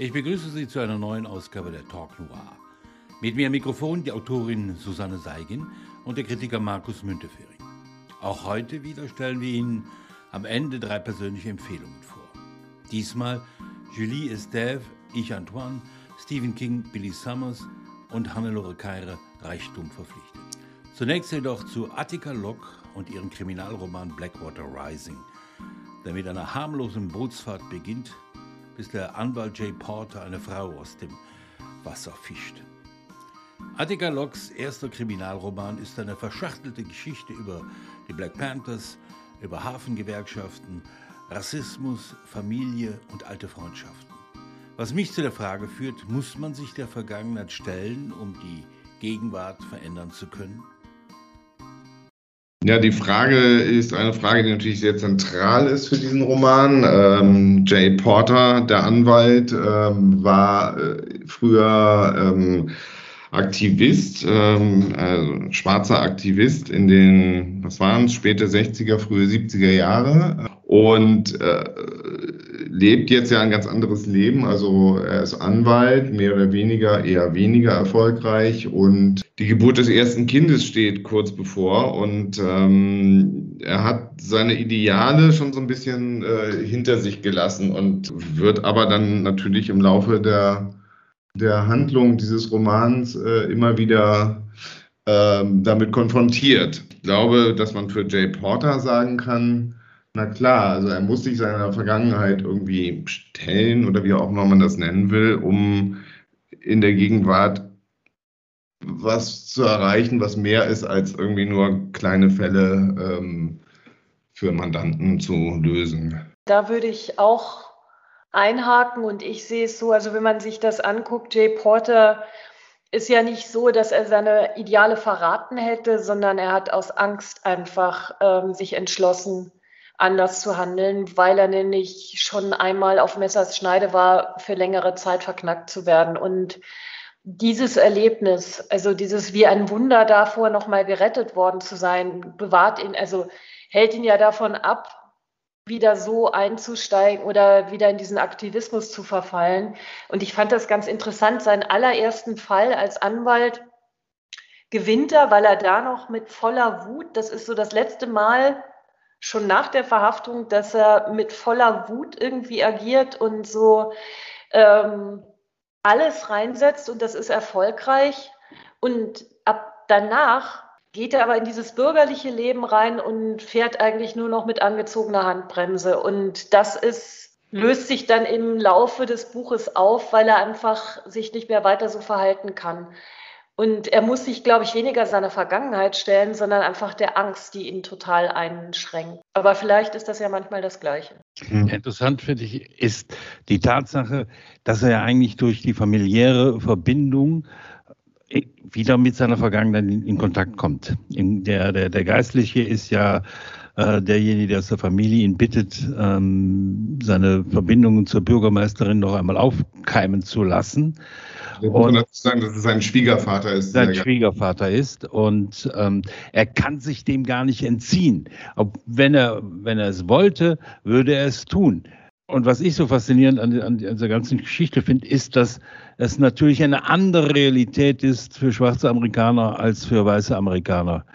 Ich begrüße Sie zu einer neuen Ausgabe der Talk Noir. Mit mir am Mikrofon die Autorin Susanne Seigin und der Kritiker Markus Müntefering. Auch heute wieder stellen wir Ihnen am Ende drei persönliche Empfehlungen vor. Diesmal Julie Estève, Ich Antoine, Stephen King, Billy Summers und Hannelore Keire, Reichtum verpflichtet. Zunächst jedoch zu Attica Locke und ihrem Kriminalroman Blackwater Rising, der mit einer harmlosen Bootsfahrt beginnt bis der Anwalt Jay Porter eine Frau aus dem Wasser fischt. Attica Locks erster Kriminalroman ist eine verschachtelte Geschichte über die Black Panthers, über Hafengewerkschaften, Rassismus, Familie und alte Freundschaften. Was mich zu der Frage führt, muss man sich der Vergangenheit stellen, um die Gegenwart verändern zu können? Ja, die Frage ist eine Frage, die natürlich sehr zentral ist für diesen Roman. Ähm, Jay Porter, der Anwalt, ähm, war äh, früher ähm, Aktivist, ähm, also schwarzer Aktivist in den, was waren es, späte 60er, frühe 70er Jahre und äh, lebt jetzt ja ein ganz anderes Leben. Also er ist Anwalt, mehr oder weniger, eher weniger erfolgreich und die Geburt des ersten Kindes steht kurz bevor und ähm, er hat seine Ideale schon so ein bisschen äh, hinter sich gelassen und wird aber dann natürlich im Laufe der, der Handlung dieses Romans äh, immer wieder äh, damit konfrontiert. Ich glaube, dass man für Jay Porter sagen kann, na klar, also er muss sich seiner Vergangenheit irgendwie stellen oder wie auch immer man das nennen will, um in der Gegenwart was zu erreichen, was mehr ist als irgendwie nur kleine Fälle ähm, für Mandanten zu lösen. Da würde ich auch einhaken und ich sehe es so, also wenn man sich das anguckt, Jay Porter ist ja nicht so, dass er seine Ideale verraten hätte, sondern er hat aus Angst einfach ähm, sich entschlossen, anders zu handeln, weil er nämlich schon einmal auf Messers Schneide war, für längere Zeit verknackt zu werden. Und dieses Erlebnis, also dieses wie ein Wunder davor, nochmal gerettet worden zu sein, bewahrt ihn, also hält ihn ja davon ab, wieder so einzusteigen oder wieder in diesen Aktivismus zu verfallen. Und ich fand das ganz interessant, seinen allerersten Fall als Anwalt gewinnt er, weil er da noch mit voller Wut, das ist so das letzte Mal, schon nach der Verhaftung, dass er mit voller Wut irgendwie agiert und so ähm, alles reinsetzt und das ist erfolgreich. Und ab danach geht er aber in dieses bürgerliche Leben rein und fährt eigentlich nur noch mit angezogener Handbremse. Und das ist, löst sich dann im Laufe des Buches auf, weil er einfach sich nicht mehr weiter so verhalten kann. Und er muss sich, glaube ich, weniger seiner Vergangenheit stellen, sondern einfach der Angst, die ihn total einschränkt. Aber vielleicht ist das ja manchmal das Gleiche. Hm. Interessant finde ich ist die Tatsache, dass er ja eigentlich durch die familiäre Verbindung äh, wieder mit seiner Vergangenheit in, in Kontakt kommt. In der, der, der Geistliche ist ja äh, derjenige, der aus der Familie ihn bittet, ähm, seine Verbindungen zur Bürgermeisterin noch einmal aufkeimen zu lassen. Wir muss dazu sagen, dass es sein Schwiegervater ist. Sein Schwiegervater ist und ähm, er kann sich dem gar nicht entziehen. Ob, wenn, er, wenn er es wollte, würde er es tun. Und was ich so faszinierend an, an dieser ganzen Geschichte finde, ist, dass es natürlich eine andere Realität ist für schwarze Amerikaner als für weiße Amerikaner,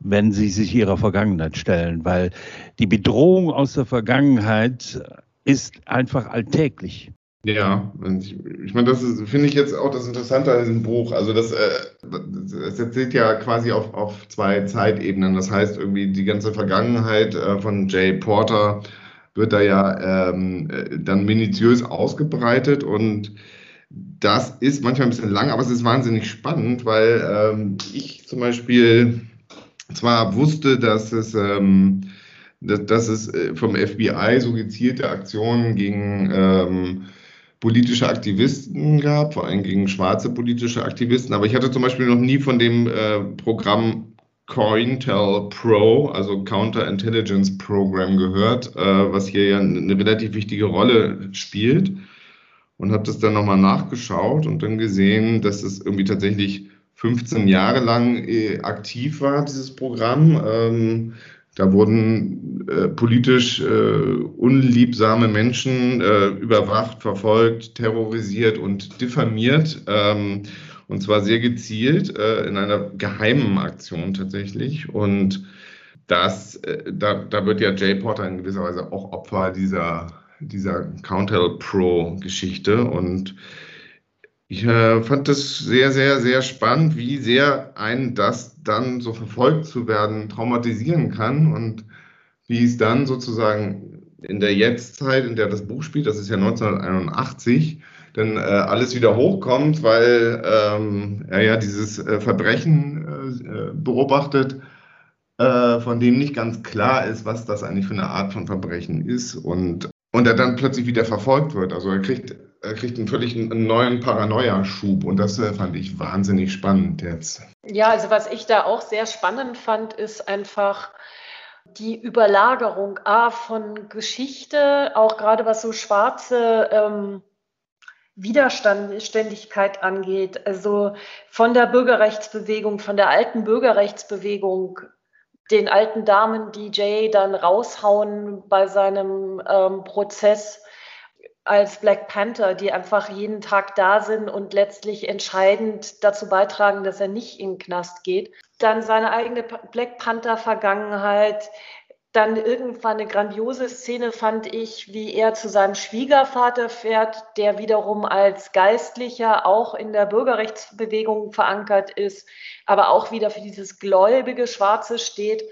wenn sie sich ihrer Vergangenheit stellen, weil die Bedrohung aus der Vergangenheit ist einfach alltäglich. Ja, ich, ich meine, das finde ich jetzt auch das Interessante an diesem Buch. Also das, äh, das erzählt ja quasi auf, auf zwei Zeitebenen. Das heißt, irgendwie die ganze Vergangenheit äh, von Jay Porter wird da ja ähm, äh, dann minutiös ausgebreitet und das ist manchmal ein bisschen lang, aber es ist wahnsinnig spannend, weil ähm, ich zum Beispiel zwar wusste, dass es ähm, dass, dass es äh, vom FBI so gezielte Aktionen gegen ähm, politische Aktivisten gab, vor allem gegen schwarze politische Aktivisten. Aber ich hatte zum Beispiel noch nie von dem äh, Programm COINTEL Pro, also Counterintelligence Program, gehört, äh, was hier ja eine relativ wichtige Rolle spielt. Und habe das dann nochmal nachgeschaut und dann gesehen, dass es irgendwie tatsächlich 15 Jahre lang äh, aktiv war, dieses Programm. Ähm, Da wurden äh, politisch äh, unliebsame Menschen äh, überwacht, verfolgt, terrorisiert und diffamiert. Ähm, und zwar sehr gezielt äh, in einer geheimen Aktion tatsächlich. Und das, äh, da, da wird ja Jay Porter in gewisser Weise auch Opfer dieser, dieser Counter Pro-Geschichte. Und ich äh, fand das sehr, sehr, sehr spannend, wie sehr einen das dann so verfolgt zu werden traumatisieren kann und wie es dann sozusagen in der Jetztzeit, in der das Buch spielt, das ist ja 1981, dann äh, alles wieder hochkommt, weil ähm, er ja dieses äh, Verbrechen äh, beobachtet, äh, von dem nicht ganz klar ist, was das eigentlich für eine Art von Verbrechen ist und, und er dann plötzlich wieder verfolgt wird. Also er kriegt kriegt einen völlig neuen Paranoia-Schub und das äh, fand ich wahnsinnig spannend jetzt. Ja, also was ich da auch sehr spannend fand, ist einfach die Überlagerung A, von Geschichte, auch gerade was so schwarze ähm, Widerständigkeit angeht, also von der Bürgerrechtsbewegung, von der alten Bürgerrechtsbewegung, den alten Damen, Jay dann raushauen bei seinem ähm, Prozess als Black Panther, die einfach jeden Tag da sind und letztlich entscheidend dazu beitragen, dass er nicht in den Knast geht. Dann seine eigene Black Panther-Vergangenheit, dann irgendwann eine grandiose Szene fand ich, wie er zu seinem Schwiegervater fährt, der wiederum als Geistlicher auch in der Bürgerrechtsbewegung verankert ist, aber auch wieder für dieses gläubige Schwarze steht.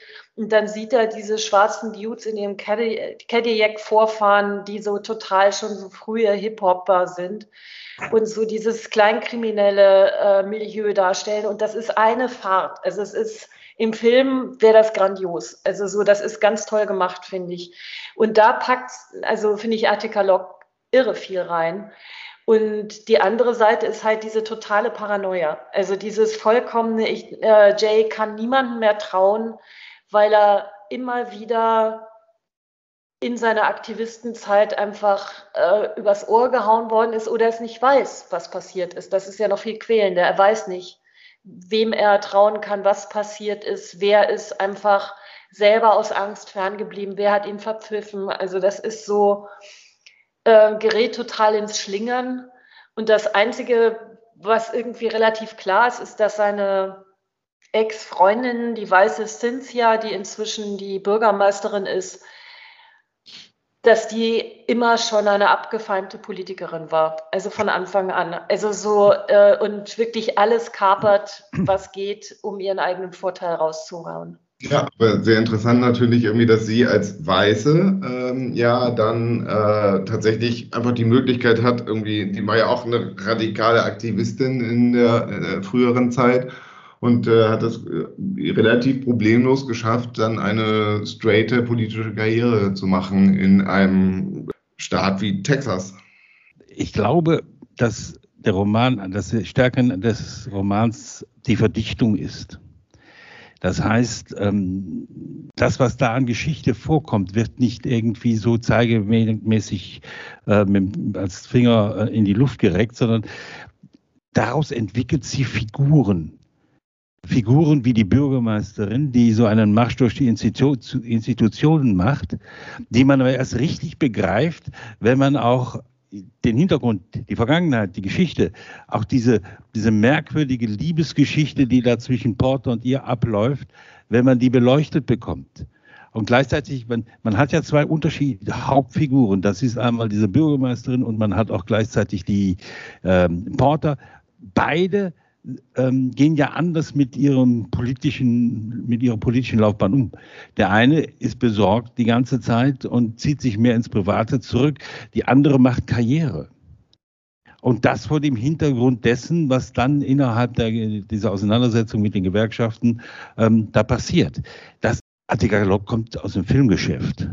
Und dann sieht er diese schwarzen Dudes in ihrem Cadillac vorfahren, die so total schon so frühe Hip-Hopper sind und so dieses kleinkriminelle äh, Milieu darstellen. Und das ist eine Fahrt. Also es ist im Film wäre das grandios. Also so, das ist ganz toll gemacht, finde ich. Und da packt, also finde ich Attica Lock irre viel rein. Und die andere Seite ist halt diese totale Paranoia. Also dieses vollkommene, ich, äh, Jay kann niemandem mehr trauen, weil er immer wieder in seiner Aktivistenzeit einfach äh, übers Ohr gehauen worden ist oder es nicht weiß, was passiert ist. Das ist ja noch viel quälender. Er weiß nicht, wem er trauen kann, was passiert ist, wer ist einfach selber aus Angst ferngeblieben, wer hat ihn verpfiffen. Also das ist so, äh, gerät total ins Schlingern. Und das Einzige, was irgendwie relativ klar ist, ist, dass seine Ex-Freundin, die weiße Cynthia, die inzwischen die Bürgermeisterin ist, dass die immer schon eine abgefeimte Politikerin war, also von Anfang an. Also so äh, und wirklich alles kapert, was geht, um ihren eigenen Vorteil rauszuhauen. Ja, aber sehr interessant natürlich irgendwie, dass sie als Weiße ähm, ja dann äh, tatsächlich einfach die Möglichkeit hat, irgendwie, die war ja auch eine radikale Aktivistin in der äh, früheren Zeit und äh, hat es äh, relativ problemlos geschafft, dann eine straighte politische Karriere zu machen in einem Staat wie Texas. Ich glaube, dass der Roman, dass die Stärke des Romans die Verdichtung ist. Das heißt, ähm, das, was da an Geschichte vorkommt, wird nicht irgendwie so zeigemäßig äh, als Finger äh, in die Luft gereckt, sondern daraus entwickelt sie Figuren. Figuren wie die Bürgermeisterin, die so einen Marsch durch die Institu Institutionen macht, die man aber erst richtig begreift, wenn man auch den Hintergrund, die Vergangenheit, die Geschichte, auch diese, diese merkwürdige Liebesgeschichte, die da zwischen Porter und ihr abläuft, wenn man die beleuchtet bekommt. Und gleichzeitig, man, man hat ja zwei unterschiedliche Hauptfiguren. Das ist einmal diese Bürgermeisterin und man hat auch gleichzeitig die ähm, Porter. Beide ähm, gehen ja anders mit ihrem politischen, mit ihrer politischen Laufbahn um. Der eine ist besorgt die ganze Zeit und zieht sich mehr ins Private zurück. Die andere macht Karriere. Und das vor dem Hintergrund dessen, was dann innerhalb der, dieser Auseinandersetzung mit den Gewerkschaften ähm, da passiert. Das Lok kommt aus dem Filmgeschäft.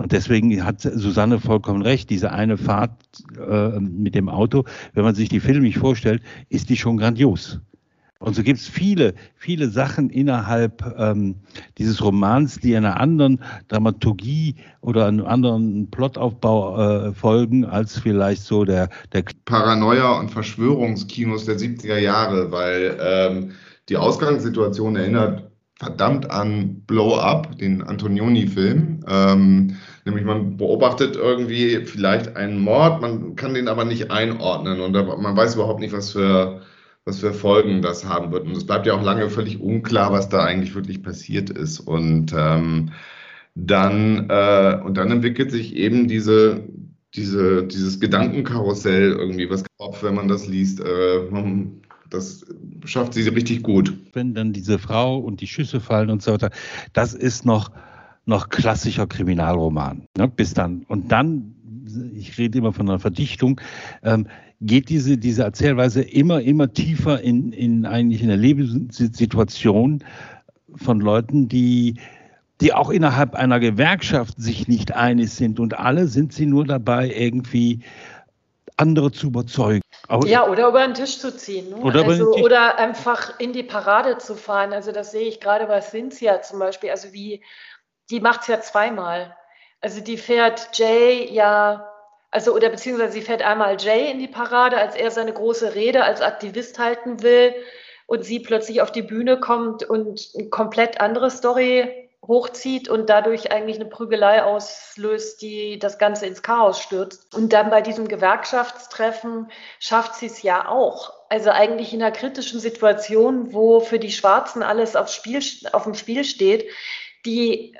Und deswegen hat Susanne vollkommen recht. Diese eine Fahrt äh, mit dem Auto, wenn man sich die Filme nicht vorstellt, ist die schon grandios. Und so gibt es viele, viele Sachen innerhalb ähm, dieses Romans, die einer anderen Dramaturgie oder einem anderen Plotaufbau äh, folgen, als vielleicht so der, der Paranoia- und Verschwörungskinos der 70er Jahre, weil ähm, die Ausgangssituation erinnert verdammt an Blow Up, den Antonioni-Film. Ähm, nämlich man beobachtet irgendwie vielleicht einen Mord, man kann den aber nicht einordnen und man weiß überhaupt nicht, was für, was für Folgen das haben wird. Und es bleibt ja auch lange völlig unklar, was da eigentlich wirklich passiert ist. Und ähm, dann, äh, und dann entwickelt sich eben diese, diese, dieses Gedankenkarussell irgendwie, was Kopf, wenn man das liest. Äh, das schafft sie richtig gut. Wenn dann diese Frau und die Schüsse fallen und so weiter, das ist noch, noch klassischer Kriminalroman. Ne? Bis dann. Und dann, ich rede immer von einer Verdichtung, ähm, geht diese, diese Erzählweise immer, immer tiefer in, in eigentlich eine Lebenssituation von Leuten, die die auch innerhalb einer Gewerkschaft sich nicht einig sind und alle sind sie nur dabei, irgendwie andere zu überzeugen. Aber ja, oder über den Tisch zu ziehen. Ne? Oder, also, oder einfach in die Parade zu fahren. Also das sehe ich gerade bei Cynthia zum Beispiel. Also wie, die macht es ja zweimal. Also die fährt Jay ja, also oder beziehungsweise sie fährt einmal Jay in die Parade, als er seine große Rede als Aktivist halten will und sie plötzlich auf die Bühne kommt und eine komplett andere Story hochzieht und dadurch eigentlich eine Prügelei auslöst, die das Ganze ins Chaos stürzt. Und dann bei diesem Gewerkschaftstreffen schafft sie es ja auch. Also eigentlich in einer kritischen Situation, wo für die Schwarzen alles aufs Spiel, auf dem Spiel steht, die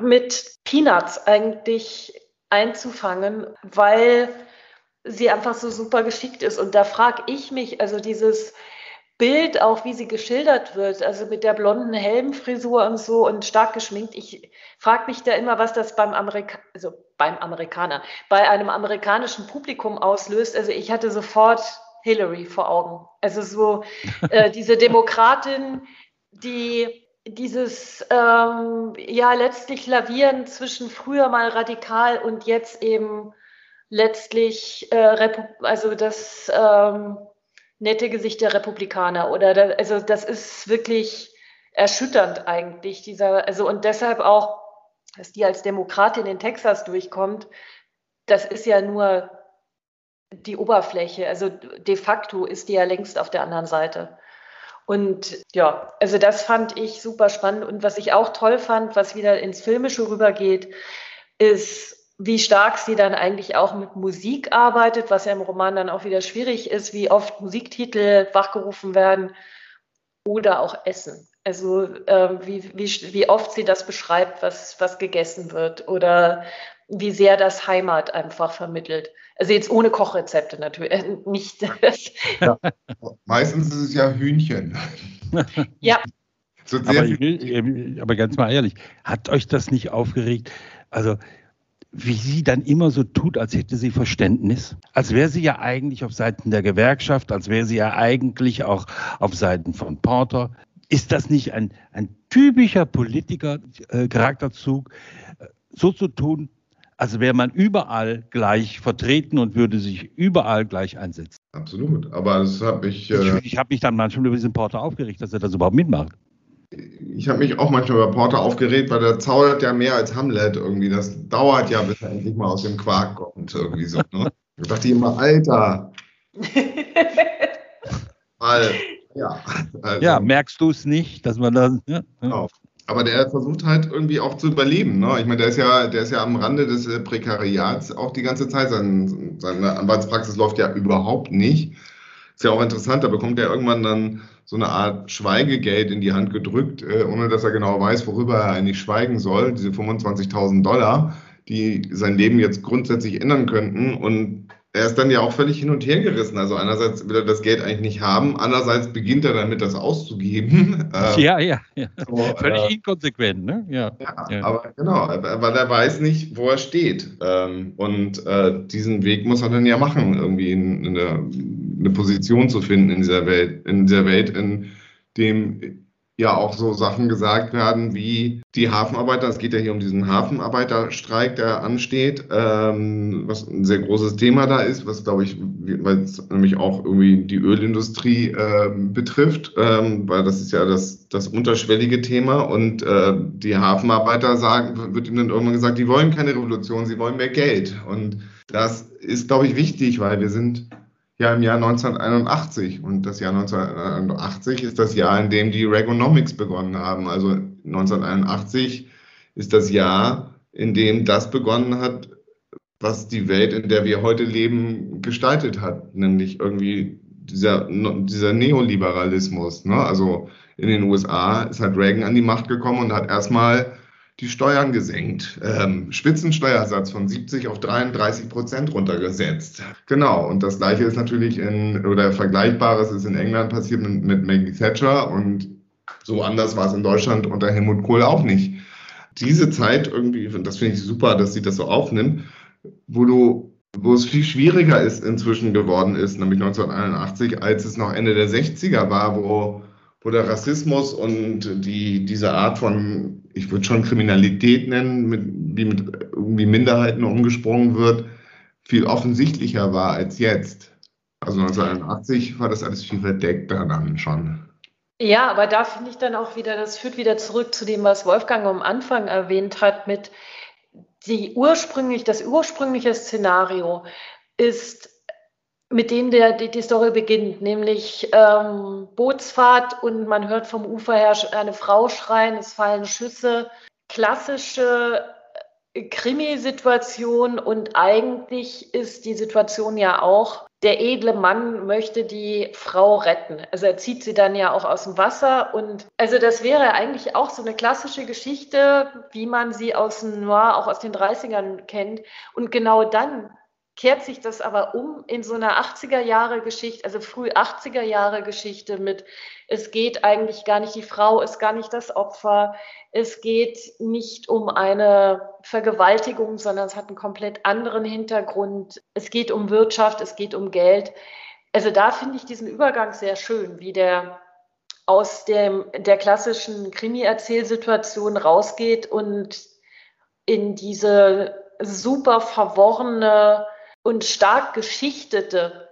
mit Peanuts eigentlich einzufangen, weil sie einfach so super geschickt ist. Und da frage ich mich, also dieses Bild, auch wie sie geschildert wird, also mit der blonden Helmfrisur und so und stark geschminkt. Ich frage mich da immer, was das beim, Amerika also beim Amerikaner, bei einem amerikanischen Publikum auslöst. Also ich hatte sofort Hillary vor Augen. Also so äh, diese Demokratin, die dieses ähm, ja letztlich Lavieren zwischen früher mal radikal und jetzt eben letztlich äh, also das ähm, nette Gesicht der Republikaner oder da, also das ist wirklich erschütternd eigentlich dieser also und deshalb auch dass die als Demokratin in Texas durchkommt das ist ja nur die Oberfläche. Also de facto ist die ja längst auf der anderen Seite und ja also das fand ich super spannend und was ich auch toll fand was wieder ins filmische rübergeht ist wie stark sie dann eigentlich auch mit Musik arbeitet, was ja im Roman dann auch wieder schwierig ist, wie oft Musiktitel wachgerufen werden oder auch Essen. Also äh, wie, wie, wie oft sie das beschreibt, was, was gegessen wird oder wie sehr das Heimat einfach vermittelt. Also jetzt ohne Kochrezepte natürlich, äh, nicht. ja, meistens ist es ja Hühnchen. ja. So aber, will, aber ganz mal ehrlich, hat euch das nicht aufgeregt? Also wie sie dann immer so tut, als hätte sie Verständnis, als wäre sie ja eigentlich auf Seiten der Gewerkschaft, als wäre sie ja eigentlich auch auf Seiten von Porter. Ist das nicht ein, ein typischer Politiker-Charakterzug, äh, so zu tun, als wäre man überall gleich vertreten und würde sich überall gleich einsetzen? Absolut, aber das habe ich. Äh ich, ich habe mich dann manchmal über diesen Porter aufgeregt, dass er das überhaupt mitmacht ich habe mich auch manchmal über Porter aufgeregt, weil der zaudert ja mehr als Hamlet irgendwie. Das dauert ja, bis er endlich mal aus dem Quark kommt, irgendwie so. Ne? Ich dachte immer, Alter. weil, ja. Also, ja, merkst du es nicht, dass man da. Ja, genau. Aber der versucht halt irgendwie auch zu überleben. Ne? Ich meine, der ist ja, der ist ja am Rande des äh, Prekariats auch die ganze Zeit. Sein, seine Anwaltspraxis läuft ja überhaupt nicht. Ist ja auch interessant, da bekommt er irgendwann dann so eine Art Schweigegeld in die Hand gedrückt, äh, ohne dass er genau weiß, worüber er eigentlich schweigen soll. Diese 25.000 Dollar, die sein Leben jetzt grundsätzlich ändern könnten. Und er ist dann ja auch völlig hin und her gerissen. Also einerseits will er das Geld eigentlich nicht haben, andererseits beginnt er damit, das auszugeben. Äh, ja, ja, ja. So, völlig äh, inkonsequent, ne? Ja, ja, ja, aber genau, weil er weiß nicht, wo er steht. Ähm, und äh, diesen Weg muss er dann ja machen, irgendwie in, in der eine Position zu finden in dieser Welt, in dieser Welt, in dem ja auch so Sachen gesagt werden wie die Hafenarbeiter, es geht ja hier um diesen Hafenarbeiterstreik, der ansteht, ähm, was ein sehr großes Thema da ist, was glaube ich, weil es nämlich auch irgendwie die Ölindustrie äh, betrifft, ähm, weil das ist ja das, das unterschwellige Thema und äh, die Hafenarbeiter sagen, wird ihnen dann irgendwann gesagt, die wollen keine Revolution, sie wollen mehr Geld und das ist glaube ich wichtig, weil wir sind ja im Jahr 1981. Und das Jahr 1981 ist das Jahr, in dem die Reaganomics begonnen haben. Also 1981 ist das Jahr, in dem das begonnen hat, was die Welt, in der wir heute leben, gestaltet hat, nämlich irgendwie dieser, dieser Neoliberalismus. Ne? Also in den USA ist halt Reagan an die Macht gekommen und hat erstmal die Steuern gesenkt. Ähm, Spitzensteuersatz von 70 auf 33 Prozent runtergesetzt. Genau, und das gleiche ist natürlich in, oder Vergleichbares ist in England passiert mit, mit Maggie Thatcher und so anders war es in Deutschland unter Helmut Kohl auch nicht. Diese Zeit irgendwie, das finde ich super, dass sie das so aufnimmt, wo du wo es viel schwieriger ist inzwischen geworden ist, nämlich 1981, als es noch Ende der 60er war, wo, wo der Rassismus und die, diese Art von, ich würde schon Kriminalität nennen, mit, wie mit irgendwie Minderheiten umgesprungen wird, viel offensichtlicher war als jetzt. Also 1981 war das alles viel verdeckter dann schon. Ja, aber da finde ich dann auch wieder, das führt wieder zurück zu dem, was Wolfgang am Anfang erwähnt hat, mit die ursprünglich, das ursprüngliche Szenario ist, mit dem der, die, die Story beginnt, nämlich ähm, Bootsfahrt und man hört vom Ufer her eine Frau schreien, es fallen Schüsse. Klassische äh, Krimi-Situation und eigentlich ist die Situation ja auch, der edle Mann möchte die Frau retten. Also er zieht sie dann ja auch aus dem Wasser und also das wäre eigentlich auch so eine klassische Geschichte, wie man sie aus dem Noir, auch aus den 30ern kennt. Und genau dann kehrt sich das aber um in so einer 80er Jahre Geschichte, also früh 80er Jahre Geschichte mit, es geht eigentlich gar nicht, die Frau ist gar nicht das Opfer, es geht nicht um eine Vergewaltigung, sondern es hat einen komplett anderen Hintergrund. Es geht um Wirtschaft, es geht um Geld. Also da finde ich diesen Übergang sehr schön, wie der aus dem, der klassischen Krimi-Erzählsituation rausgeht und in diese super verworrene und stark geschichtete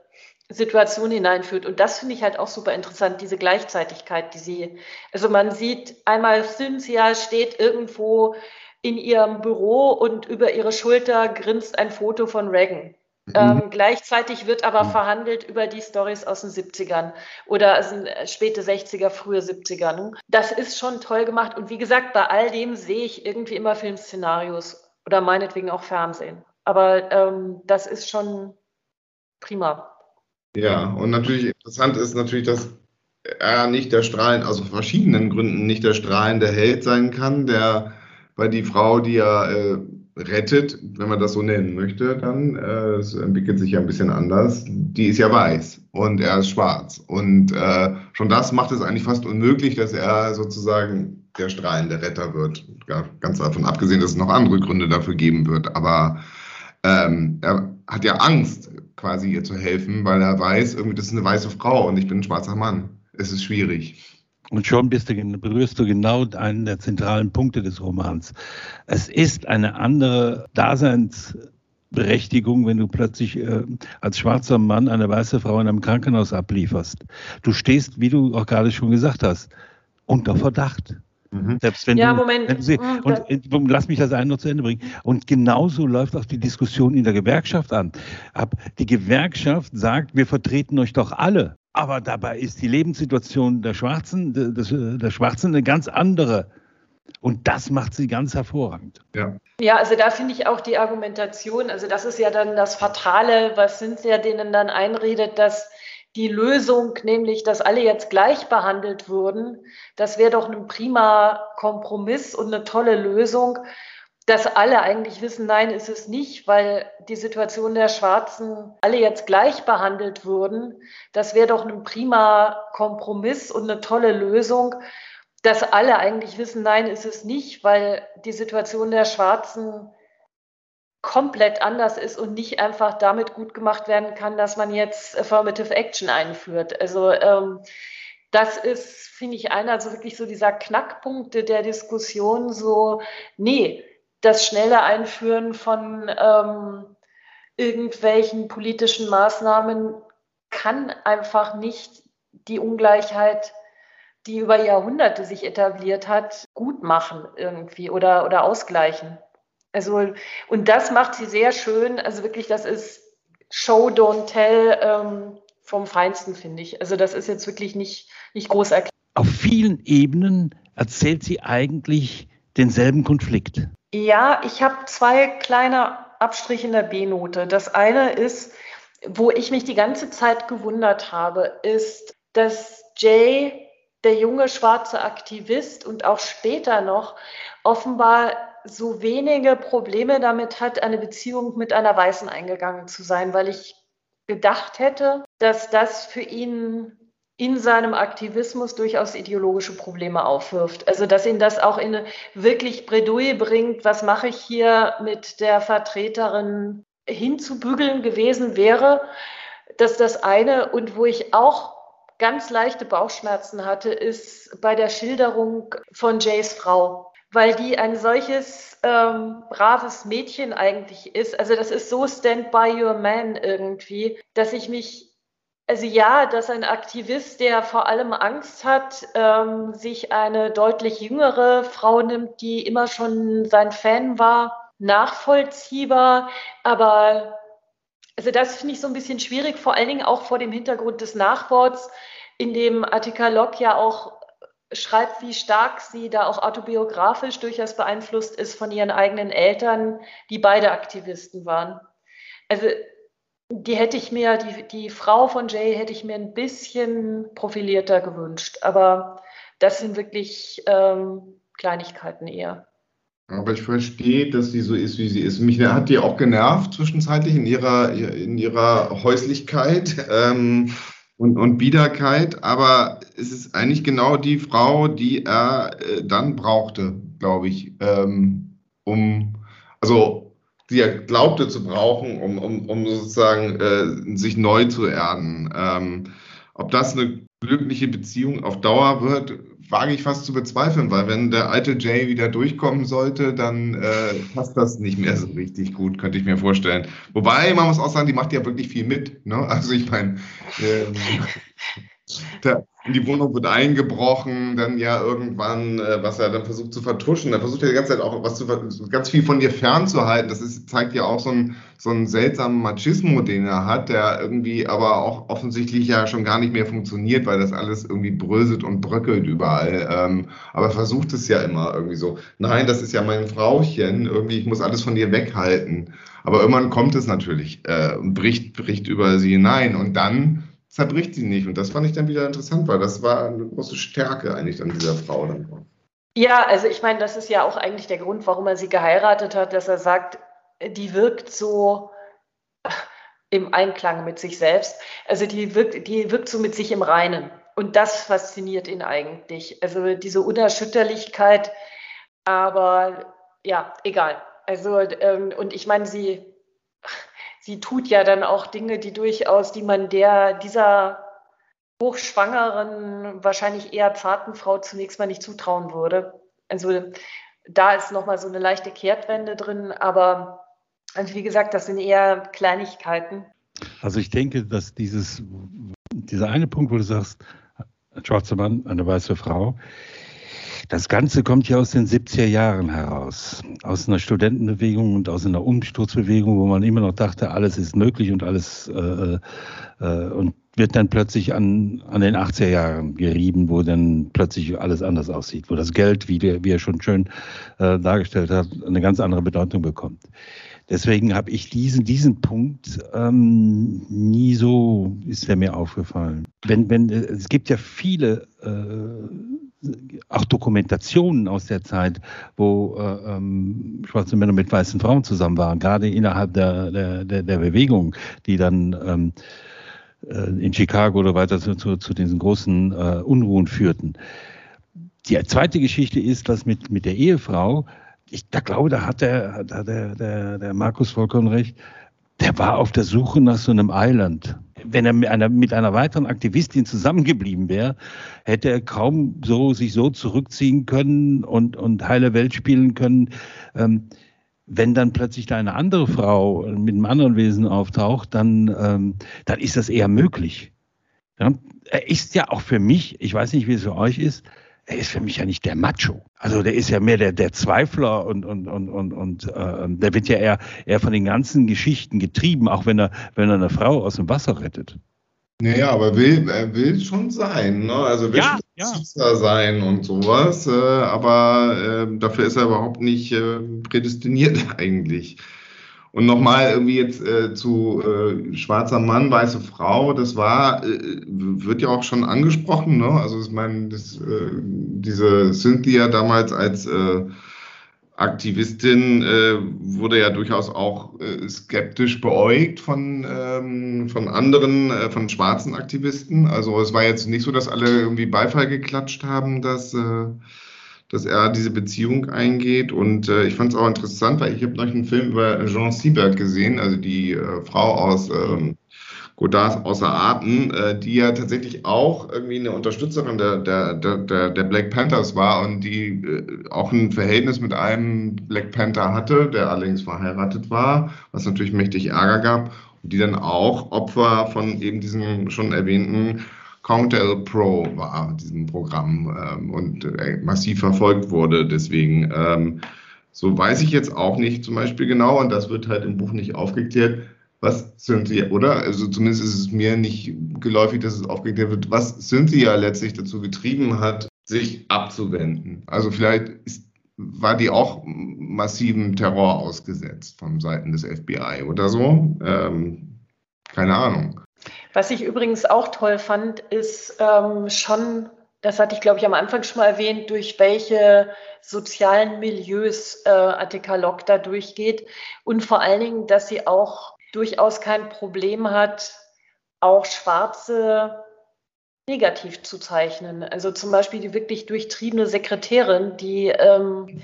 Situation hineinführt. Und das finde ich halt auch super interessant, diese Gleichzeitigkeit, die sie, also man sieht einmal Cynthia steht irgendwo in ihrem Büro und über ihre Schulter grinst ein Foto von Reagan. Mhm. Ähm, gleichzeitig wird aber mhm. verhandelt über die Stories aus den 70ern oder also späte 60er, frühe 70er. Ne? Das ist schon toll gemacht. Und wie gesagt, bei all dem sehe ich irgendwie immer Filmszenarios oder meinetwegen auch Fernsehen. Aber ähm, das ist schon prima. Ja, und natürlich interessant ist natürlich, dass er nicht der Strahlen, also verschiedenen Gründen nicht der strahlende Held sein kann, der weil die Frau, die er äh, rettet, wenn man das so nennen möchte, dann, äh, es entwickelt sich ja ein bisschen anders, die ist ja weiß und er ist schwarz. Und äh, schon das macht es eigentlich fast unmöglich, dass er sozusagen der strahlende Retter wird. Ganz davon abgesehen, dass es noch andere Gründe dafür geben wird. Aber ähm, er hat ja Angst, quasi ihr zu helfen, weil er weiß, irgendwie, das ist eine weiße Frau und ich bin ein schwarzer Mann. Es ist schwierig. Und schon du, berührst du genau einen der zentralen Punkte des Romans. Es ist eine andere Daseinsberechtigung, wenn du plötzlich äh, als schwarzer Mann eine weiße Frau in einem Krankenhaus ablieferst. Du stehst, wie du auch gerade schon gesagt hast, unter Verdacht. Mhm. Selbst wenn ja, du, Moment. Wenn du sie, mhm, und, und, lass mich das einen noch zu Ende bringen. Und genauso läuft auch die Diskussion in der Gewerkschaft an. Die Gewerkschaft sagt, wir vertreten euch doch alle. Aber dabei ist die Lebenssituation der Schwarzen, der, der Schwarzen eine ganz andere. Und das macht sie ganz hervorragend. Ja, ja also da finde ich auch die Argumentation, also das ist ja dann das Fatale, was sind ja denen dann einredet, dass die Lösung, nämlich dass alle jetzt gleich behandelt würden, das wäre doch ein prima Kompromiss und eine tolle Lösung, dass alle eigentlich wissen, nein, ist es nicht, weil die Situation der Schwarzen alle jetzt gleich behandelt würden. Das wäre doch ein prima Kompromiss und eine tolle Lösung, dass alle eigentlich wissen, nein, ist es nicht, weil die Situation der Schwarzen komplett anders ist und nicht einfach damit gut gemacht werden kann, dass man jetzt Affirmative Action einführt. Also ähm, das ist, finde ich, einer so wirklich so dieser Knackpunkte der Diskussion, so, nee, das schnelle Einführen von ähm, irgendwelchen politischen Maßnahmen kann einfach nicht die Ungleichheit, die über Jahrhunderte sich etabliert hat, gut machen irgendwie oder, oder ausgleichen. Also, und das macht sie sehr schön. Also wirklich, das ist Show, don't tell. Ähm, vom Feinsten, finde ich. Also das ist jetzt wirklich nicht, nicht groß erklärt. Auf vielen Ebenen erzählt sie eigentlich denselben Konflikt. Ja, ich habe zwei kleine Abstriche in der B-Note. Das eine ist, wo ich mich die ganze Zeit gewundert habe, ist, dass Jay, der junge schwarze Aktivist und auch später noch, offenbar so wenige Probleme damit hat, eine Beziehung mit einer Weißen eingegangen zu sein, weil ich gedacht hätte, dass das für ihn in seinem Aktivismus durchaus ideologische Probleme aufwirft. Also dass ihn das auch in eine wirklich Bredouille bringt, was mache ich hier mit der Vertreterin hinzubügeln gewesen wäre, dass das eine und wo ich auch ganz leichte Bauchschmerzen hatte, ist bei der Schilderung von Jays Frau, weil die ein solches ähm, braves Mädchen eigentlich ist. Also das ist so Stand by Your Man irgendwie, dass ich mich also ja, dass ein Aktivist, der vor allem Angst hat, ähm, sich eine deutlich jüngere Frau nimmt, die immer schon sein Fan war, nachvollziehbar. Aber also das finde ich so ein bisschen schwierig, vor allen Dingen auch vor dem Hintergrund des Nachworts, in dem Attika Lok ja auch schreibt, wie stark sie da auch autobiografisch durchaus beeinflusst ist von ihren eigenen Eltern, die beide Aktivisten waren. Also die hätte ich mir, die, die Frau von Jay hätte ich mir ein bisschen profilierter gewünscht. Aber das sind wirklich ähm, Kleinigkeiten eher. Aber ich verstehe, dass sie so ist, wie sie ist. Mich hat die auch genervt zwischenzeitlich in ihrer, in ihrer Häuslichkeit ähm, und, und Biederkeit. Aber es ist eigentlich genau die Frau, die er äh, dann brauchte, glaube ich, ähm, um, also die er glaubte zu brauchen, um, um, um sozusagen äh, sich neu zu erden. Ähm, ob das eine glückliche Beziehung auf Dauer wird, wage ich fast zu bezweifeln, weil wenn der alte Jay wieder durchkommen sollte, dann äh, passt das nicht mehr so richtig gut, könnte ich mir vorstellen. Wobei, man muss auch sagen, die macht ja wirklich viel mit. Ne? Also ich meine, ähm, der, in die Wohnung wird eingebrochen, dann ja irgendwann, äh, was er dann versucht zu vertuschen. Er versucht ja die ganze Zeit auch was zu ganz viel von ihr fernzuhalten. Das ist, zeigt ja auch so einen, so einen seltsamen Machismo, den er hat, der irgendwie aber auch offensichtlich ja schon gar nicht mehr funktioniert, weil das alles irgendwie bröselt und bröckelt überall. Ähm, aber er versucht es ja immer irgendwie so. Nein, das ist ja mein Frauchen, irgendwie, ich muss alles von dir weghalten. Aber irgendwann kommt es natürlich äh, bricht, bricht über sie hinein. Und dann zerbricht sie nicht. Und das fand ich dann wieder interessant, weil das war eine große Stärke eigentlich an dieser Frau dann. Ja, also ich meine, das ist ja auch eigentlich der Grund, warum er sie geheiratet hat, dass er sagt, die wirkt so im Einklang mit sich selbst. Also die wirkt, die wirkt so mit sich im Reinen. Und das fasziniert ihn eigentlich. Also diese Unerschütterlichkeit. Aber ja, egal. Also, ähm, und ich meine, sie, sie tut ja dann auch Dinge, die durchaus, die man der, dieser hochschwangeren, wahrscheinlich eher zarten Frau zunächst mal nicht zutrauen würde. Also da ist nochmal so eine leichte Kehrtwende drin, aber also wie gesagt, das sind eher Kleinigkeiten. Also ich denke, dass dieses, dieser eine Punkt, wo du sagst, ein schwarzer Mann, eine weiße Frau, das Ganze kommt ja aus den 70er Jahren heraus, aus einer Studentenbewegung und aus einer Umsturzbewegung, wo man immer noch dachte, alles ist möglich und alles äh, äh, und wird dann plötzlich an, an den 80er Jahren gerieben, wo dann plötzlich alles anders aussieht, wo das Geld, wie, der, wie er schon schön äh, dargestellt hat, eine ganz andere Bedeutung bekommt. Deswegen habe ich diesen, diesen Punkt ähm, nie so, ist er mir aufgefallen. Wenn, wenn, es gibt ja viele äh, auch Dokumentationen aus der Zeit, wo äh, ähm, schwarze Männer mit weißen Frauen zusammen waren, gerade innerhalb der, der, der, Bewegung, die dann ähm, äh, in Chicago oder weiter zu, zu, zu diesen großen äh, Unruhen führten. Die zweite Geschichte ist, was mit, mit der Ehefrau, ich da glaube, da hat der, hat der, der, der Markus vollkommen recht, der war auf der Suche nach so einem Island wenn er mit einer, mit einer weiteren Aktivistin zusammengeblieben wäre, hätte er kaum so sich so zurückziehen können und, und heile Welt spielen können. Ähm, wenn dann plötzlich da eine andere Frau mit einem anderen Wesen auftaucht, dann, ähm, dann ist das eher möglich. Ja? Ist ja auch für mich, ich weiß nicht, wie es für euch ist, er ist für mich ja nicht der Macho. Also der ist ja mehr der, der Zweifler und, und, und, und, und äh, der wird ja eher, eher von den ganzen Geschichten getrieben, auch wenn er, wenn er eine Frau aus dem Wasser rettet. Naja, aber will, er will schon sein, ne? Also will Ja, schon ja. sein und sowas, äh, aber äh, dafür ist er überhaupt nicht äh, prädestiniert eigentlich. Und nochmal irgendwie jetzt äh, zu äh, schwarzer Mann, weiße Frau, das war, äh, wird ja auch schon angesprochen, ne? Also ich meine, das, äh, diese Cynthia damals als äh, Aktivistin äh, wurde ja durchaus auch skeptisch beäugt von, ähm, von anderen, von schwarzen Aktivisten. Also es war jetzt nicht so, dass alle irgendwie Beifall geklatscht haben, dass, dass er diese Beziehung eingeht. Und äh, ich fand es auch interessant, weil ich habe noch einen Film über Jean Siebert gesehen, also die äh, Frau aus ähm, Godard außer Atem, äh, die ja tatsächlich auch irgendwie eine Unterstützerin der, der, der, der Black Panthers war und die äh, auch ein Verhältnis mit einem Black Panther hatte, der allerdings verheiratet war, was natürlich mächtig Ärger gab und die dann auch Opfer von eben diesem schon erwähnten Counter Pro war, diesem Programm ähm, und äh, massiv verfolgt wurde. Deswegen, ähm, so weiß ich jetzt auch nicht zum Beispiel genau, und das wird halt im Buch nicht aufgeklärt, was Cynthia, oder? Also zumindest ist es mir nicht geläufig, dass es aufgeklärt wird, was Cynthia letztlich dazu getrieben hat, sich abzuwenden. Also vielleicht ist, war die auch massiven Terror ausgesetzt von Seiten des FBI oder so. Ähm, keine Ahnung. Was ich übrigens auch toll fand, ist ähm, schon, das hatte ich glaube ich am Anfang schon mal erwähnt, durch welche sozialen Milieus äh, Attika Lok da durchgeht und vor allen Dingen, dass sie auch durchaus kein Problem hat, auch Schwarze negativ zu zeichnen. Also zum Beispiel die wirklich durchtriebene Sekretärin, die ähm,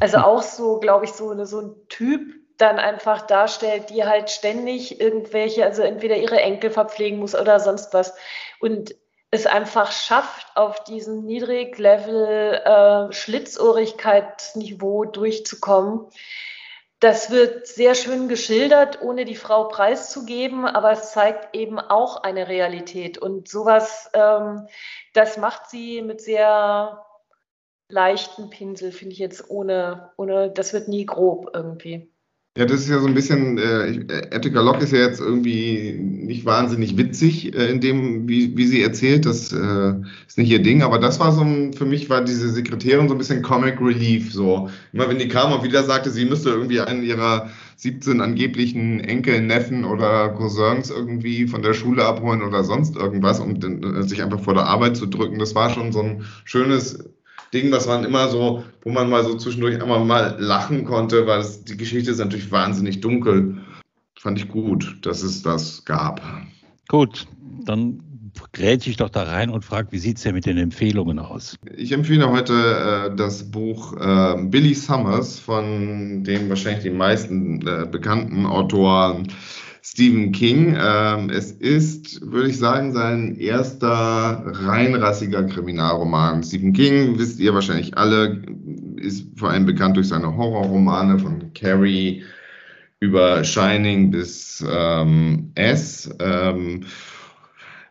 also auch so, glaube ich, so, so ein Typ dann einfach darstellt, die halt ständig irgendwelche, also entweder ihre Enkel verpflegen muss oder sonst was. Und es einfach schafft, auf diesem Niedriglevel äh, Schlitzohrigkeitsniveau durchzukommen. Das wird sehr schön geschildert, ohne die Frau preiszugeben, aber es zeigt eben auch eine Realität. Und sowas, ähm, das macht sie mit sehr leichten Pinsel, finde ich jetzt ohne, ohne, das wird nie grob irgendwie. Ja, das ist ja so ein bisschen, äh, Attica Locke ist ja jetzt irgendwie nicht wahnsinnig witzig äh, in dem, wie, wie sie erzählt. Das äh, ist nicht ihr Ding, aber das war so ein, für mich war diese Sekretärin so ein bisschen Comic Relief. So. Immer wenn die kam und wieder sagte, sie müsste irgendwie einen ihrer 17 angeblichen Enkel, Neffen oder Cousins irgendwie von der Schule abholen oder sonst irgendwas, um den, sich einfach vor der Arbeit zu drücken. Das war schon so ein schönes Ding, was man immer so, wo man mal so zwischendurch einmal mal lachen konnte, weil es, die Geschichte ist natürlich wahnsinnig dunkel. Fand ich gut, dass es das gab. Gut, dann grätsche ich doch da rein und frage, wie sieht es denn mit den Empfehlungen aus? Ich empfehle heute äh, das Buch äh, Billy Summers von dem wahrscheinlich den meisten äh, bekannten Autoren Stephen King. Ähm, es ist, würde ich sagen, sein erster reinrassiger Kriminalroman. Stephen King, wisst ihr wahrscheinlich alle, ist vor allem bekannt durch seine Horrorromane von Carrie über Shining bis ähm, S. Ähm,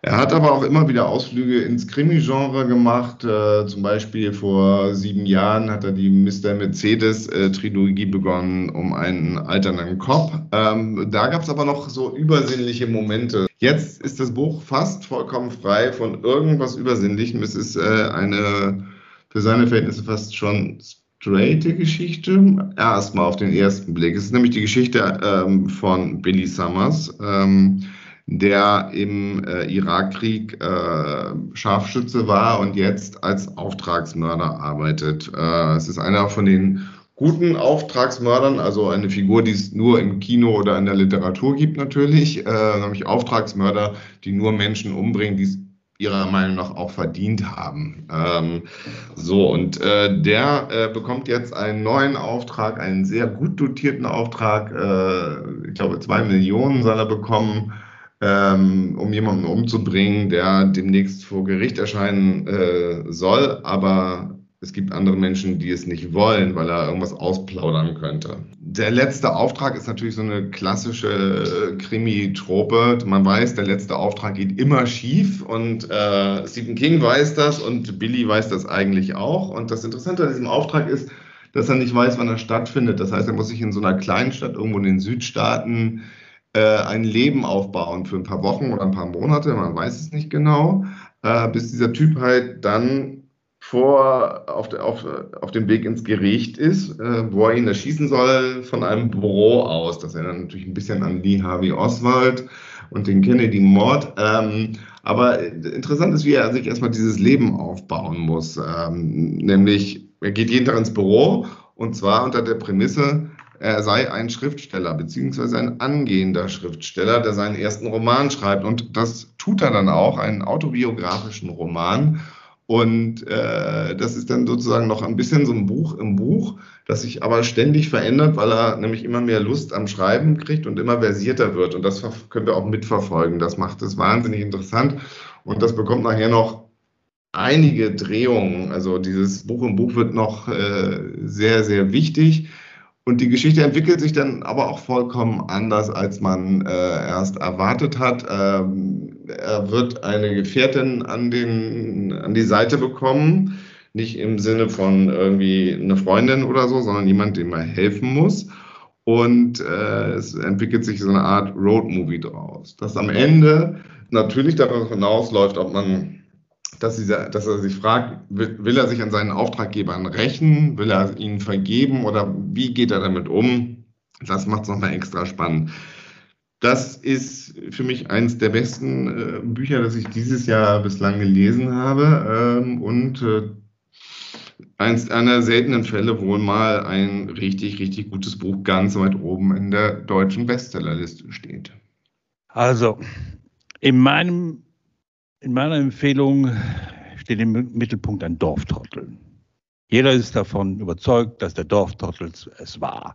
er hat aber auch immer wieder Ausflüge ins Krimi-Genre gemacht. Äh, zum Beispiel vor sieben Jahren hat er die Mr. Mercedes-Trilogie begonnen um einen alternden Cop. Ähm, da gab es aber noch so übersinnliche Momente. Jetzt ist das Buch fast vollkommen frei von irgendwas Übersinnlichem. Es ist äh, eine für seine Verhältnisse fast schon straighte Geschichte. Erstmal auf den ersten Blick. Es ist nämlich die Geschichte ähm, von Billy Summers. Ähm, der im äh, Irakkrieg äh, Scharfschütze war und jetzt als Auftragsmörder arbeitet. Äh, es ist einer von den guten Auftragsmördern, also eine Figur, die es nur im Kino oder in der Literatur gibt natürlich, äh, nämlich Auftragsmörder, die nur Menschen umbringen, die es ihrer Meinung nach auch verdient haben. Ähm, so, und äh, der äh, bekommt jetzt einen neuen Auftrag, einen sehr gut dotierten Auftrag. Äh, ich glaube, zwei Millionen soll er bekommen ähm, um jemanden umzubringen, der demnächst vor Gericht erscheinen äh, soll, aber es gibt andere Menschen, die es nicht wollen, weil er irgendwas ausplaudern könnte. Der letzte Auftrag ist natürlich so eine klassische äh, Krimi-Trope. Man weiß, der letzte Auftrag geht immer schief und äh, Stephen King weiß das und Billy weiß das eigentlich auch. Und das Interessante an diesem Auftrag ist, dass er nicht weiß, wann er stattfindet. Das heißt, er muss sich in so einer kleinen Stadt irgendwo in den Südstaaten ein Leben aufbauen für ein paar Wochen oder ein paar Monate, man weiß es nicht genau, äh, bis dieser Typ halt dann vor, auf, der, auf, auf dem Weg ins Gericht ist, äh, wo er ihn erschießen soll von einem Büro aus. Das erinnert natürlich ein bisschen an Lee Harvey Oswald und den Kennedy-Mord. Ähm, aber interessant ist, wie er sich erstmal dieses Leben aufbauen muss. Ähm, nämlich, er geht jeden Tag ins Büro und zwar unter der Prämisse, er sei ein Schriftsteller, beziehungsweise ein angehender Schriftsteller, der seinen ersten Roman schreibt. Und das tut er dann auch, einen autobiografischen Roman. Und äh, das ist dann sozusagen noch ein bisschen so ein Buch im Buch, das sich aber ständig verändert, weil er nämlich immer mehr Lust am Schreiben kriegt und immer versierter wird. Und das können wir auch mitverfolgen. Das macht es wahnsinnig interessant. Und das bekommt nachher noch einige Drehungen. Also dieses Buch im Buch wird noch äh, sehr, sehr wichtig. Und die Geschichte entwickelt sich dann aber auch vollkommen anders, als man äh, erst erwartet hat. Ähm, er wird eine Gefährtin an, den, an die Seite bekommen, nicht im Sinne von irgendwie eine Freundin oder so, sondern jemand, dem er helfen muss. Und äh, es entwickelt sich so eine Art Roadmovie draus, das am Ende natürlich darauf hinausläuft, ob man dass, dieser, dass er sich fragt, will, will, er sich an seinen Auftraggebern rächen, will er ihnen vergeben oder wie geht er damit um? Das macht es nochmal extra spannend. Das ist für mich eines der besten äh, Bücher, das ich dieses Jahr bislang gelesen habe ähm, und äh, eins einer seltenen Fälle wohl mal ein richtig, richtig gutes Buch ganz weit oben in der deutschen Bestsellerliste steht. Also, in meinem in meiner Empfehlung steht im Mittelpunkt ein Dorftrottel. Jeder ist davon überzeugt, dass der Dorftrottel es war.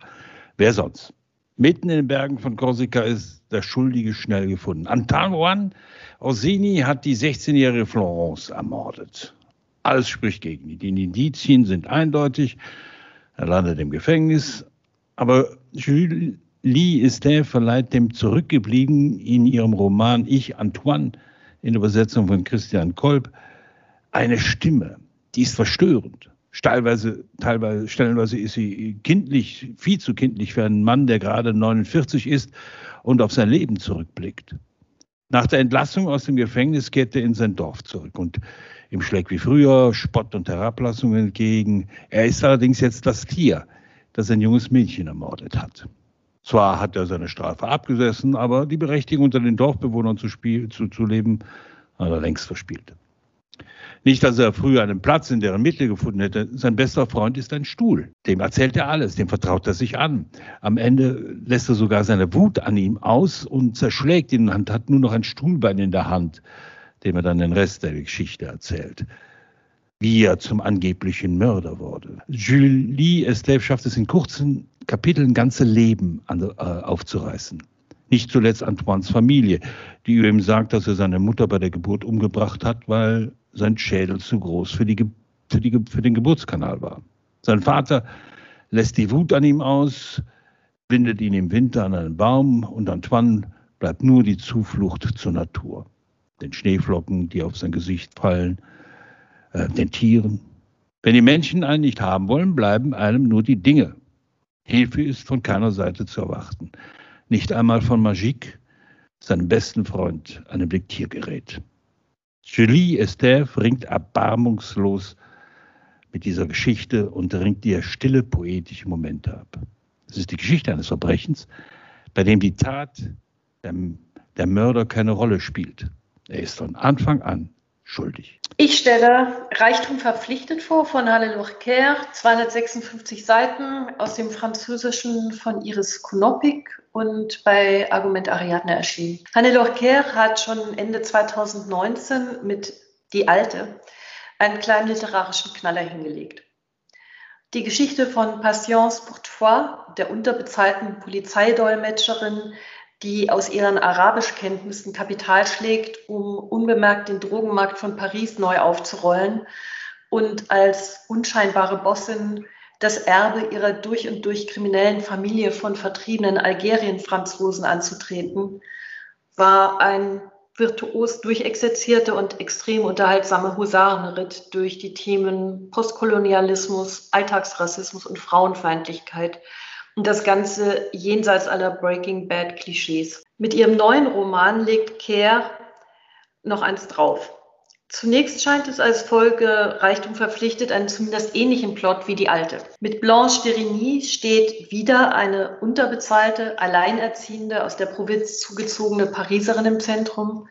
Wer sonst? Mitten in den Bergen von Korsika ist der Schuldige schnell gefunden. Antoine Orsini hat die 16-jährige Florence ermordet. Alles spricht gegen ihn. Die Indizien sind eindeutig. Er landet im Gefängnis. Aber Julie Estin verleiht dem Zurückgebliebenen in ihrem Roman Ich, Antoine, in Übersetzung von Christian Kolb, eine Stimme, die ist verstörend. Teilweise, teilweise, stellenweise ist sie kindlich, viel zu kindlich für einen Mann, der gerade 49 ist und auf sein Leben zurückblickt. Nach der Entlassung aus dem Gefängnis kehrt er in sein Dorf zurück und ihm schlägt wie früher Spott und Herablassung entgegen. Er ist allerdings jetzt das Tier, das ein junges Mädchen ermordet hat. Zwar hat er seine Strafe abgesessen, aber die Berechtigung, unter den Dorfbewohnern zu, spiel, zu, zu leben, hat er längst verspielt. Nicht, dass er früher einen Platz in deren Mitte gefunden hätte. Sein bester Freund ist ein Stuhl. Dem erzählt er alles, dem vertraut er sich an. Am Ende lässt er sogar seine Wut an ihm aus und zerschlägt ihn und hat nur noch ein Stuhlbein in der Hand, dem er dann den Rest der Geschichte erzählt. Wie er zum angeblichen Mörder wurde. Julie Estève schafft es in kurzen Kapiteln ganze Leben an, äh, aufzureißen. Nicht zuletzt Antoines Familie, die ihm sagt, dass er seine Mutter bei der Geburt umgebracht hat, weil sein Schädel zu groß für, die, für, die, für den Geburtskanal war. Sein Vater lässt die Wut an ihm aus, bindet ihn im Winter an einen Baum und Antoine bleibt nur die Zuflucht zur Natur. Den Schneeflocken, die auf sein Gesicht fallen, äh, den Tieren. Wenn die Menschen einen nicht haben wollen, bleiben einem nur die Dinge. Hilfe ist von keiner Seite zu erwarten. Nicht einmal von Magique, seinem besten Freund, einem Diktiergerät. Julie Estève ringt erbarmungslos mit dieser Geschichte und ringt ihr stille poetische Momente ab. Es ist die Geschichte eines Verbrechens, bei dem die Tat der, der Mörder keine Rolle spielt. Er ist von Anfang an schuldig. Ich stelle Reichtum verpflichtet vor von Halle Lorcaire, 256 Seiten aus dem Französischen von Iris Konopik und bei Argument Ariadne erschienen. Hanne Lorcaire hat schon Ende 2019 mit Die Alte einen kleinen literarischen Knaller hingelegt. Die Geschichte von Patience Bourtois, der unterbezahlten Polizeidolmetscherin, die aus ihren Arabischkenntnissen Kapital schlägt, um unbemerkt den Drogenmarkt von Paris neu aufzurollen und als unscheinbare Bossin das Erbe ihrer durch und durch kriminellen Familie von vertriebenen Algerien-Franzosen anzutreten, war ein virtuos durchexerzierte und extrem unterhaltsame Husarenritt durch die Themen Postkolonialismus, Alltagsrassismus und Frauenfeindlichkeit das Ganze jenseits aller Breaking Bad Klischees. Mit ihrem neuen Roman legt Care noch eins drauf. Zunächst scheint es als Folge Reichtum verpflichtet einen zumindest ähnlichen Plot wie die alte. Mit Blanche Derigny steht wieder eine unterbezahlte, alleinerziehende, aus der Provinz zugezogene Pariserin im Zentrum.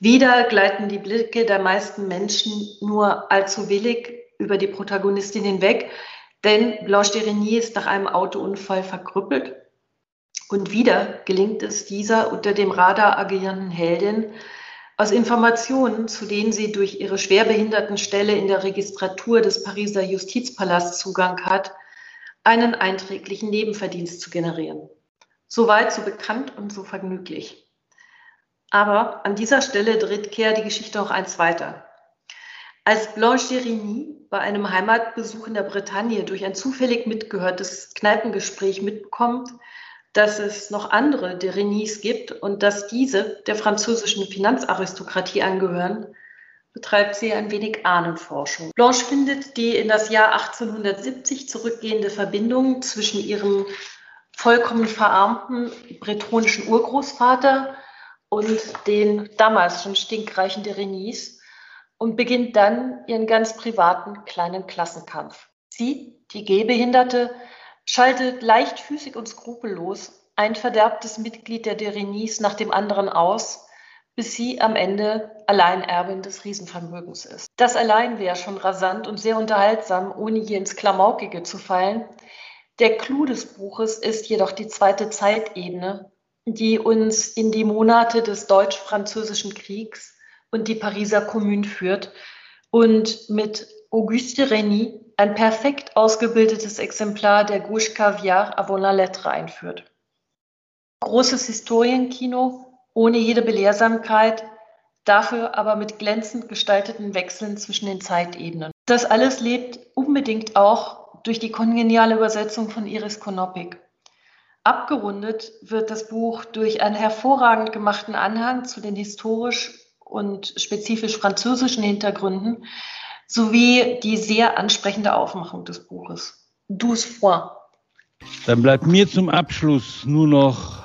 Wieder gleiten die Blicke der meisten Menschen nur allzu willig über die Protagonistin hinweg, denn Blanche Derigny ist nach einem Autounfall verkrüppelt. Und wieder gelingt es dieser unter dem Radar agierenden Heldin, aus Informationen, zu denen sie durch ihre Schwerbehindertenstelle in der Registratur des Pariser Justizpalasts Zugang hat, einen einträglichen Nebenverdienst zu generieren. Soweit so bekannt und so vergnüglich. Aber an dieser Stelle dreht Kehr die Geschichte noch eins weiter. Als Blanche Jeremy bei einem Heimatbesuch in der Bretagne durch ein zufällig mitgehörtes Kneipengespräch mitbekommt, dass es noch andere de Renis gibt und dass diese der französischen Finanzaristokratie angehören, betreibt sie ein wenig Ahnenforschung. Blanche findet die in das Jahr 1870 zurückgehende Verbindung zwischen ihrem vollkommen verarmten bretonischen Urgroßvater und den damals schon stinkreichen de Renis und beginnt dann ihren ganz privaten kleinen Klassenkampf. Sie, die Gehbehinderte, schaltet leichtfüßig und skrupellos ein verderbtes Mitglied der Derenis nach dem anderen aus, bis sie am Ende Alleinerbin des Riesenvermögens ist. Das allein wäre schon rasant und sehr unterhaltsam, ohne je ins Klamaukige zu fallen. Der Clou des Buches ist jedoch die zweite Zeitebene, die uns in die Monate des Deutsch-Französischen Kriegs und die Pariser Kommune führt und mit Auguste Reny ein perfekt ausgebildetes Exemplar der Gouche Caviar avant la lettre einführt. Großes Historienkino ohne jede Belehrsamkeit, dafür aber mit glänzend gestalteten Wechseln zwischen den Zeitebenen. Das alles lebt unbedingt auch durch die kongeniale Übersetzung von Iris Konopik. Abgerundet wird das Buch durch einen hervorragend gemachten Anhang zu den historisch und spezifisch französischen Hintergründen, sowie die sehr ansprechende Aufmachung des Buches. Douze fois. Dann bleibt mir zum Abschluss nur noch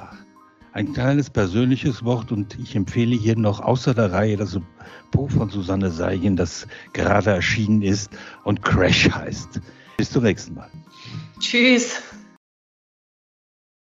ein kleines persönliches Wort und ich empfehle hier noch außer der Reihe das Buch von Susanne Seigen, das gerade erschienen ist und Crash heißt. Bis zum nächsten Mal. Tschüss.